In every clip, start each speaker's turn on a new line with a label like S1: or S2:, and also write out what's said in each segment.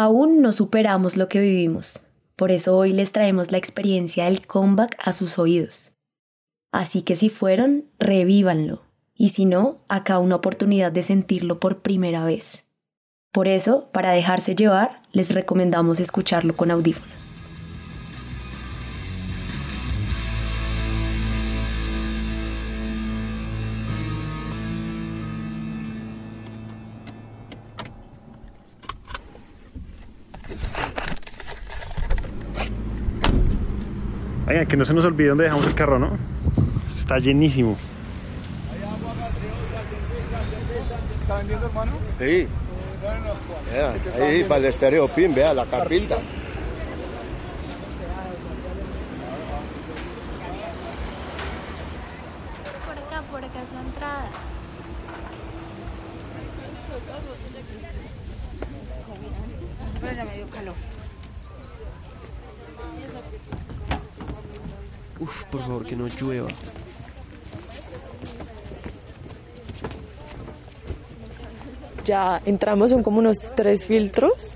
S1: Aún no superamos lo que vivimos, por eso hoy les traemos la experiencia del comeback a sus oídos. Así que si fueron, revívanlo, y si no, acá una oportunidad de sentirlo por primera vez. Por eso, para dejarse llevar, les recomendamos escucharlo con audífonos.
S2: Oigan, que no se nos olvide dónde dejamos el carro, ¿no? Está llenísimo.
S3: ¿Está vendiendo, hermano?
S4: Sí. Vea, ahí para el estéreo pin, vea la carpita.
S5: Por acá, por acá es la entrada.
S6: Pero ya me dio calor.
S7: Uf, por favor, que no llueva.
S8: Ya entramos, son como unos tres filtros.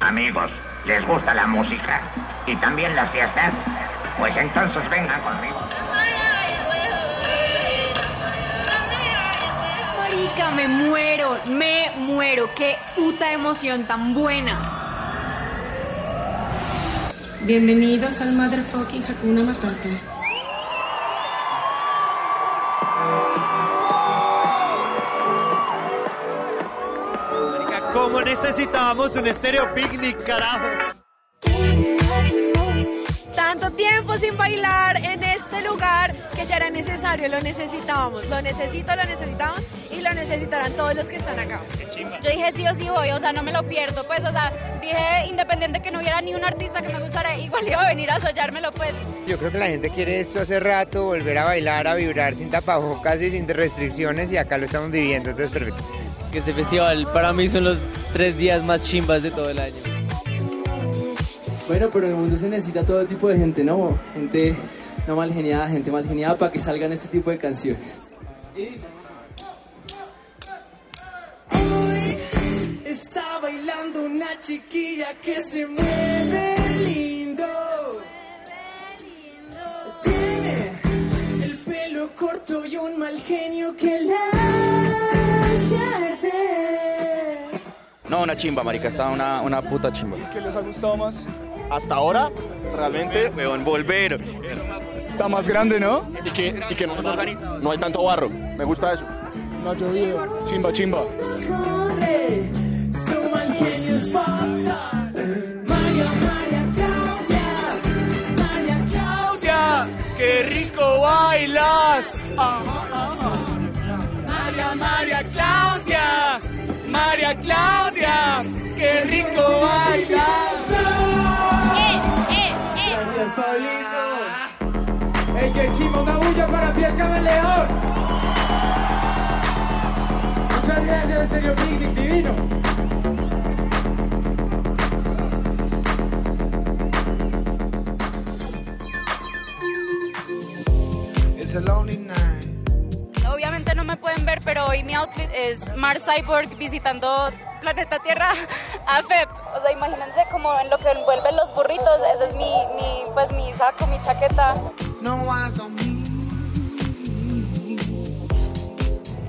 S9: Amigos, ¿les gusta la música? ¿Y también las fiestas? Pues entonces vengan conmigo.
S6: Marica, me muero, me muero. Qué puta emoción tan buena.
S10: Bienvenidos al Motherfucking Hakuna Matata.
S11: ¿Cómo necesitábamos un estéreo picnic, carajo?
S12: Tanto tiempo sin bailar en este lugar necesario, lo necesitábamos, lo necesito, lo necesitamos y lo necesitarán todos los que están acá.
S13: Yo dije sí o sí voy, o sea, no me lo pierdo, pues, o sea, dije independiente que no hubiera ni un artista que me gustara, igual iba a venir a soñármelo, pues.
S14: Yo creo que la gente quiere esto hace rato, volver a bailar, a vibrar sin tapabocas y sin restricciones y acá lo estamos viviendo, entonces perfecto.
S7: Que este festival para mí son los tres días más chimbas de todo el año.
S15: Bueno, pero en el mundo se necesita todo tipo de gente, ¿no? Gente no mal geniada, gente mal geniada para que salgan este tipo de canciones.
S16: Está bailando una chiquilla que se mueve lindo. Tiene el pelo corto y un mal genio que la hace arder.
S17: No, una chimba, marica, está una, una puta chimba.
S3: ¿Qué les ha gustado más?
S17: Hasta ahora, realmente, weón, volver.
S3: Está más grande, ¿no?
S17: Y que, y que no, no hay tanto barro. Me gusta eso.
S3: No ha llovido. Chimba, chimba.
S11: ¡Qué rico bailas! Ah, ah, ah. María, María Claudia, María Claudia, qué rico bailas.
S16: Gracias, Pablito. ¡Ey, qué chimba! Una bulla para Pierre Camaleón. Muchas gracias, en serio, picnic divino.
S18: It's a lonely night.
S13: Obviamente no me pueden ver, pero hoy mi outfit es Mars Cyborg visitando planeta Tierra a FEP. O sea, imagínense como en lo que envuelven los burritos, ese es mi, mi, pues mi saco, mi chaqueta.
S18: No eyes on me.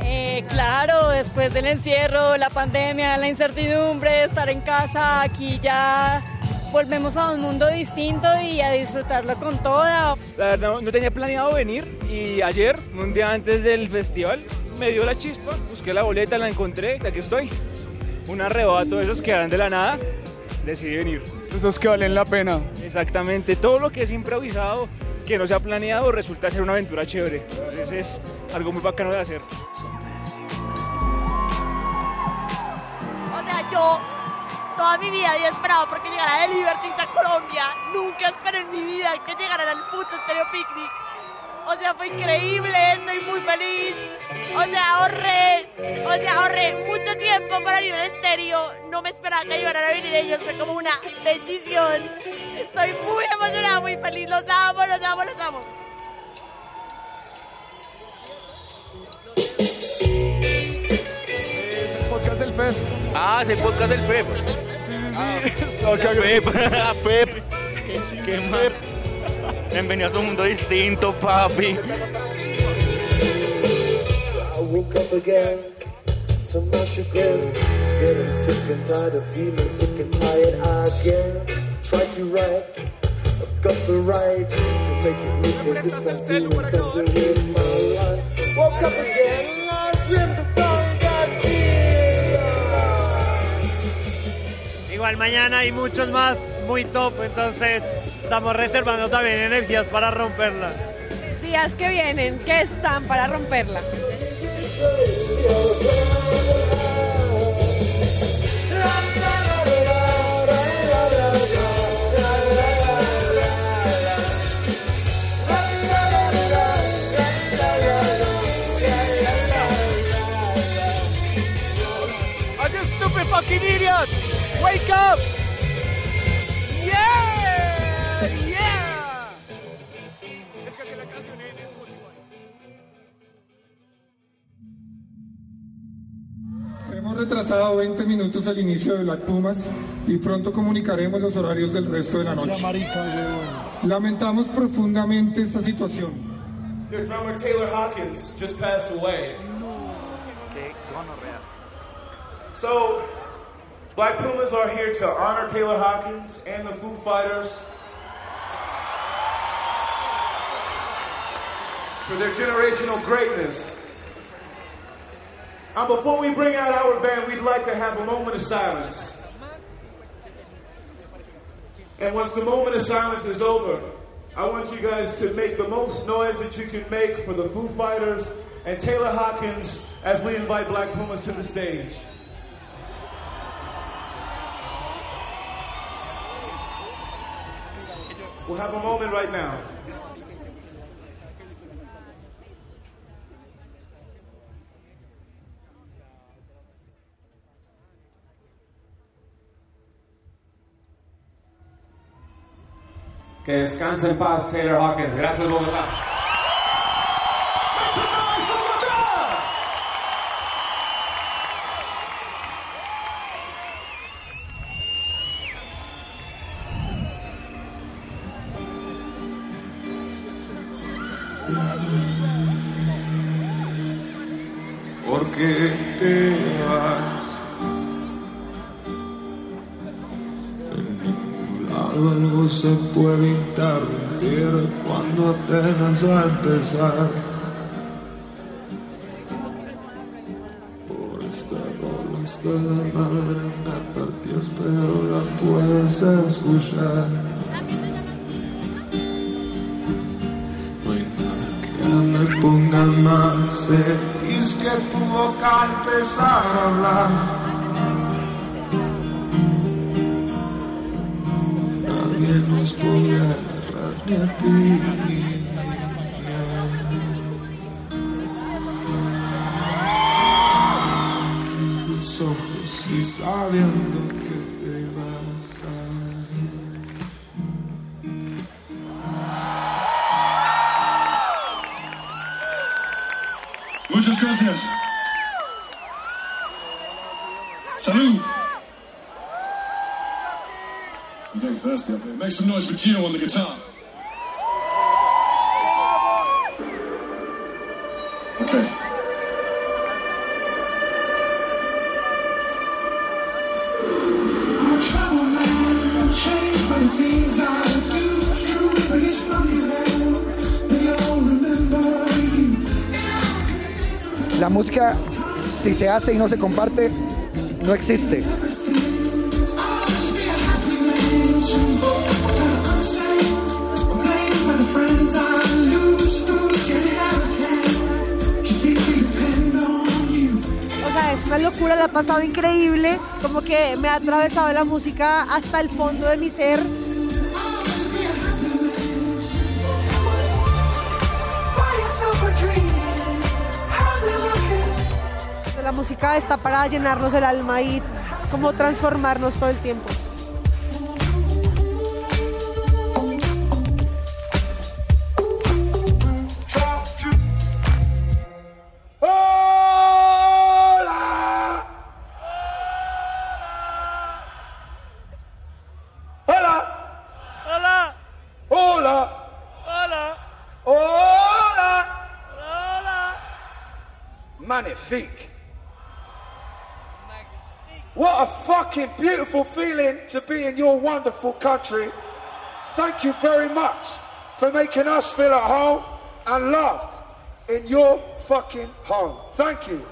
S8: Eh, claro, después del encierro, la pandemia, la incertidumbre, estar en casa, aquí ya volvemos a un mundo distinto y a disfrutarlo con toda.
S19: La verdad no, no tenía planeado venir y ayer, un día antes del festival, me dio la chispa, busqué la boleta, la encontré, aquí estoy. Un arrebato de esos que dan de la nada, decidí venir.
S3: Esos que valen la pena.
S19: Exactamente, todo lo que es improvisado, que no se ha planeado, resulta ser una aventura chévere. Entonces es algo muy bacano de hacer.
S12: O sea, yo toda mi vida había esperado porque llegara de Liberty a Colombia. Nunca esperé en mi vida que llegaran al puto Stereo Picnic. O sea, fue increíble, estoy muy feliz. O sea, ahorré, o sea, ahorré mucho tiempo para vivir en serio. No me esperaba que ayudaran a venir ellos, fue como una bendición. Estoy muy emocionada, muy feliz. Los amo, los amo, los amo.
S3: Es el podcast del FEP.
S17: Ah, es el podcast del FEP. Sí, sí, sí.
S3: Ah,
S17: FEP, FEP. Qué, Qué Bienvenido a un mundo distinto, papi.
S20: I woke up again to my chagrin. Getting sick and tired of feeling sick and tired again. Try to write, I've got the right to make it look as if I'm feeling something in my life. Woke up again, I dreamed about that
S4: Igual mañana hay muchos más muy top, entonces estamos reservando también energías para romperla.
S21: Días que vienen, que están para romperla.
S3: Stupid fucking idiots? Wake up!
S22: Retrasado 20 minutos el inicio de Black Pumas y pronto comunicaremos los horarios del resto de la noche. Lamentamos profundamente esta situación.
S23: Their drummer Taylor Hawkins just passed away. So, Black Pumas are here to honor Taylor Hawkins and the Foo Fighters for their generational greatness. And before we bring out our band, we'd like to have a moment of silence. And once the moment of silence is over, I want you guys to make the most noise that you can make for the Foo Fighters and Taylor Hawkins as we invite Black Pumas to the stage. We'll have a moment right now.
S24: Que descanse en paz Taylor Hawkins. Gracias, Bogotá.
S20: Algo se puede interrumpir cuando apenas va a empezar. Por esta rola hasta la madre me partió, pero la puedes escuchar. No hay nada que me ponga más feliz que tu boca empezar a hablar. Sabiendo que te vas a ir.
S25: Muchas gracias. Salud. I'm very thirsty up there. Make some noise for Gino on the guitar.
S26: La música, si se hace y no se comparte, no existe.
S21: O sea, es una locura, la ha pasado increíble. Como que me ha atravesado la música hasta el fondo de mi ser. La música está para llenarnos el alma y como transformarnos todo el tiempo.
S24: feet. Fucking beautiful feeling to be in your wonderful country. Thank you very much for making us feel at home and loved in your fucking home. Thank you.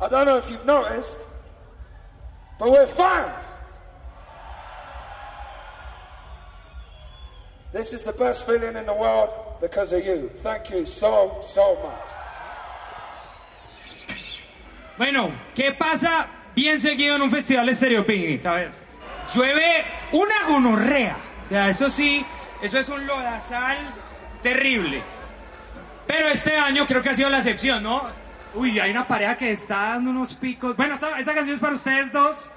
S24: I don't know if you've noticed, but we're fans. This is the best feeling in the world because of you. Thank you so, so much.
S27: Bueno, ¿qué pasa bien seguido en un festival de? A ver, llueve una gonorrea. Ya, eso sí, eso es un lodazal terrible. Pero este año creo que ha sido la excepción, ¿no? Uy, hay una pareja que está dando unos picos. Bueno, esta, canción es para ustedes dos.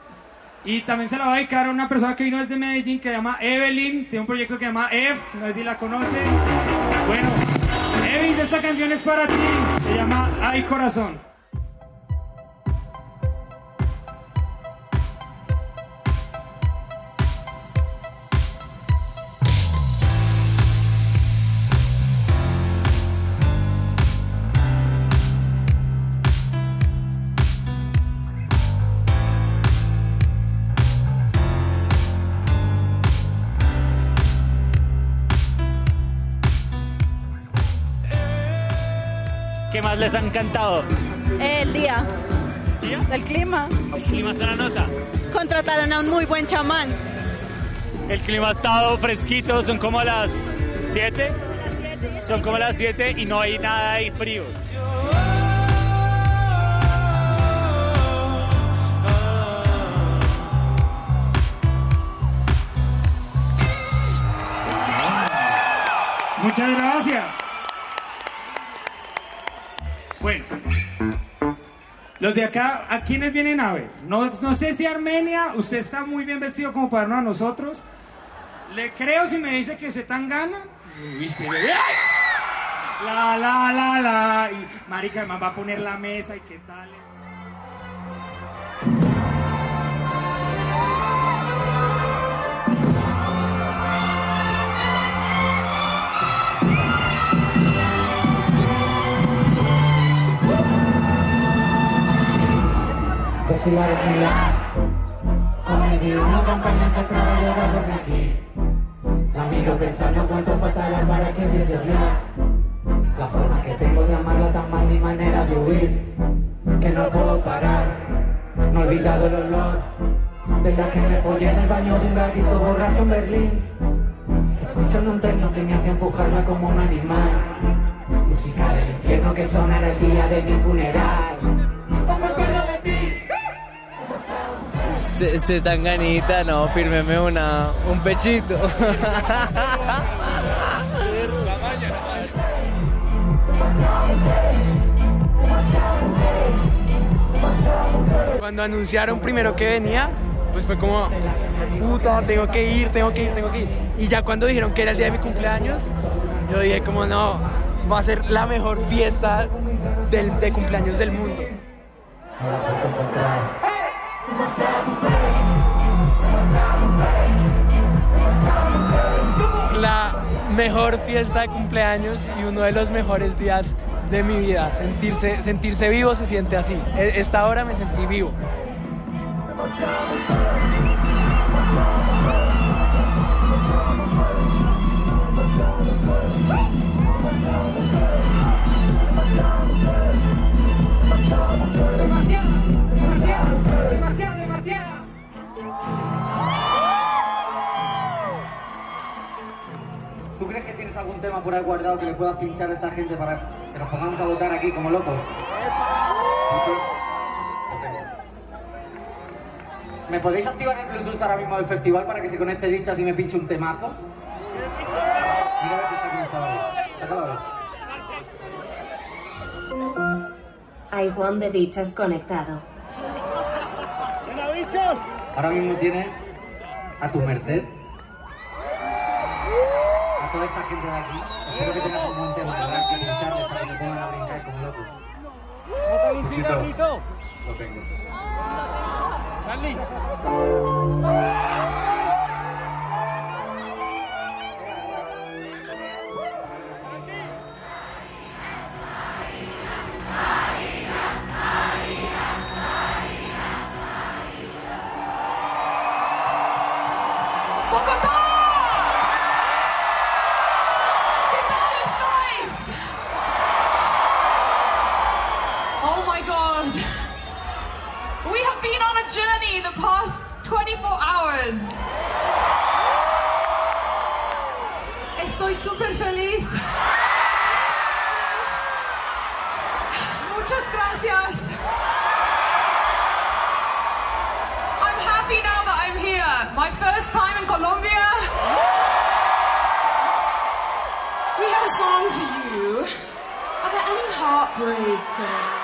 S27: Y también se la va a dedicar a una persona que vino desde Medellín que se llama Evelyn. Tiene un proyecto que se llama F, no sé si la conoce. Bueno, Evelyn, esta canción es para ti. Se llama Ay Corazón.
S17: ¿Qué más les ha encantado?
S21: El día. El clima.
S17: El clima está la nota.
S21: Contrataron a un muy buen chamán.
S17: El clima ha estado fresquito, son como las 7. Son como las 7 y no hay nada ahí frío.
S27: Muchas gracias. Los de acá, ¿a quiénes vienen a ver? No, no sé si Armenia, usted está muy bien vestido como para a nosotros. Le creo si me dice que se tan gana. La, la, la, la. Y marica, además va a poner la mesa y qué tal.
S28: Una campaña de aquí. La miro pensando cuánto faltará para que empiece a La forma que tengo de amarla tan mal mi manera de huir Que no puedo parar. No he olvidado el olor De la que me follé en el baño de un garito borracho en Berlín. Escuchando un techno que me hace empujarla como un animal. Música del infierno que sonará el día de mi funeral
S15: Se, se tan ganita, no, fírmeme una, un pechito.
S16: Cuando anunciaron primero que venía, pues fue como, puta, tengo que ir, tengo que ir, tengo que ir. Y ya cuando dijeron que era el día de mi cumpleaños, yo dije como no, va a ser la mejor fiesta del, de cumpleaños del mundo. La mejor fiesta de cumpleaños y uno de los mejores días de mi vida. Sentirse, sentirse vivo se siente así. E- Esta hora me sentí vivo.
S28: ¿Tú crees que tienes algún tema por ahí guardado que le puedas pinchar a esta gente para que nos pongamos a votar aquí como locos? ¿Me podéis activar el Bluetooth ahora mismo del festival para que se conecte dicho así me pinche un temazo? Mira a ver si está conectado ahí. Sácalo a ver.
S7: iPhone de dichas conectado.
S28: Ahora mismo tienes a tu merced gente de aquí. Espero que tengas un buen tema ¿verdad? que pincharles para que se pongan a brincar como locos. Luchito, lo tengo.
S29: Pumas. Muchas gracias. I'm happy now that I'm here. My first time in Colombia. We have a song for you. Are there any heartbreakers?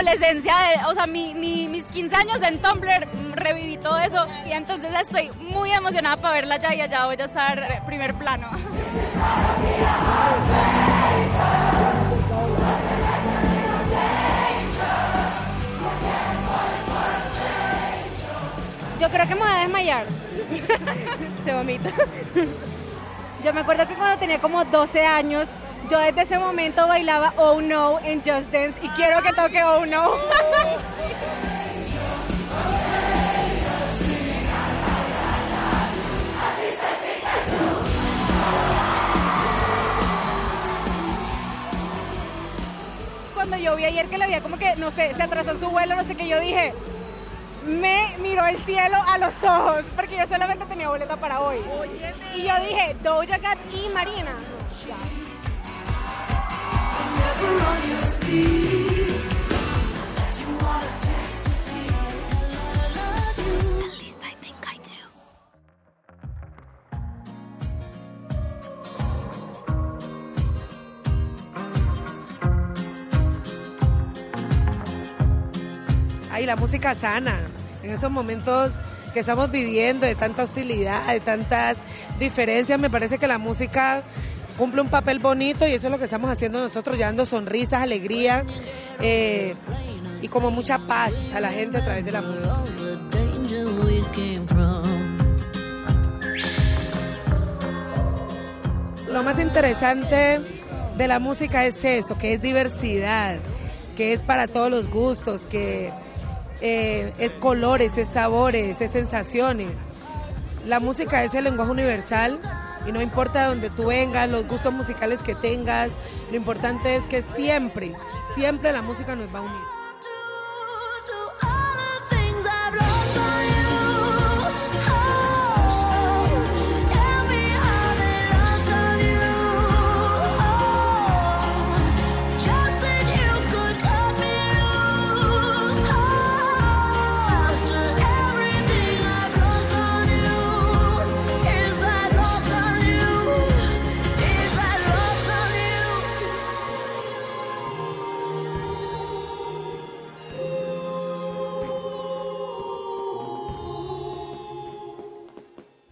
S13: Adolescencia, de- o sea, mi, mi- mis 15 años en Tumblr, mm, reviví todo eso y entonces estoy muy emocionada para verla ya y allá voy a estar eh, primer plano.
S12: Yo creo que me voy a desmayar. Se vomita. Yo me acuerdo que cuando tenía como 12 años, yo desde ese momento bailaba Oh No en Just Dance y quiero que toque Oh No. Cuando yo vi ayer que le había como que, no sé, se atrasó su vuelo, no sé qué, yo dije, me miró el cielo a los ojos, porque yo solamente tenía boleta para hoy. Y yo dije, Doja Cat y Marina.
S30: Ay, la música sana. En estos momentos que estamos viviendo de tanta hostilidad, de tantas diferencias, me parece que la música cumple un papel bonito y eso es lo que estamos haciendo nosotros, llevando sonrisas, alegría eh, y como mucha paz a la gente a través de la música. Lo más interesante de la música es eso, que es diversidad, que es para todos los gustos, que eh, es colores, es sabores, es sensaciones. La música es el lenguaje universal y no importa de dónde tú vengas, los gustos musicales que tengas, lo importante es que siempre, siempre la música nos va a unir.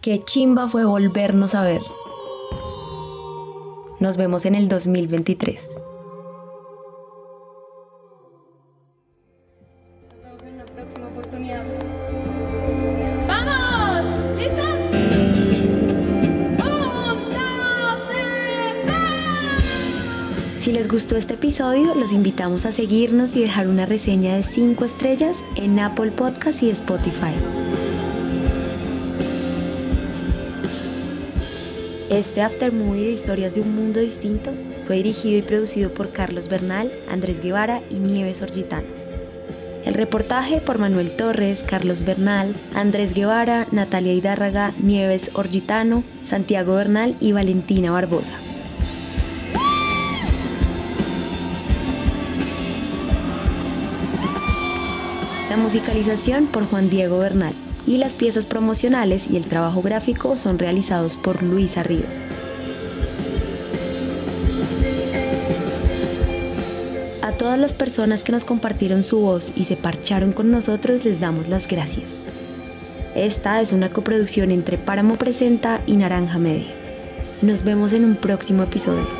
S1: Qué chimba fue volvernos a ver. Nos vemos en el 2023.
S13: Nos vemos en una próxima oportunidad. ¡Vamos! ¿Listos? ¡Un, dos, tres,
S1: Si les gustó este episodio, los invitamos a seguirnos y dejar una reseña de 5 estrellas en Apple Podcast y Spotify. Este After Movie de Historias de un Mundo Distinto fue dirigido y producido por Carlos Bernal, Andrés Guevara y Nieves Orgitano. El reportaje por Manuel Torres, Carlos Bernal, Andrés Guevara, Natalia Hidárraga, Nieves Orgitano, Santiago Bernal y Valentina Barbosa. La musicalización por Juan Diego Bernal y las piezas promocionales y el trabajo gráfico son realizados por Luisa Ríos. A todas las personas que nos compartieron su voz y se parcharon con nosotros les damos las gracias. Esta es una coproducción entre Páramo Presenta y Naranja Media. Nos vemos en un próximo episodio.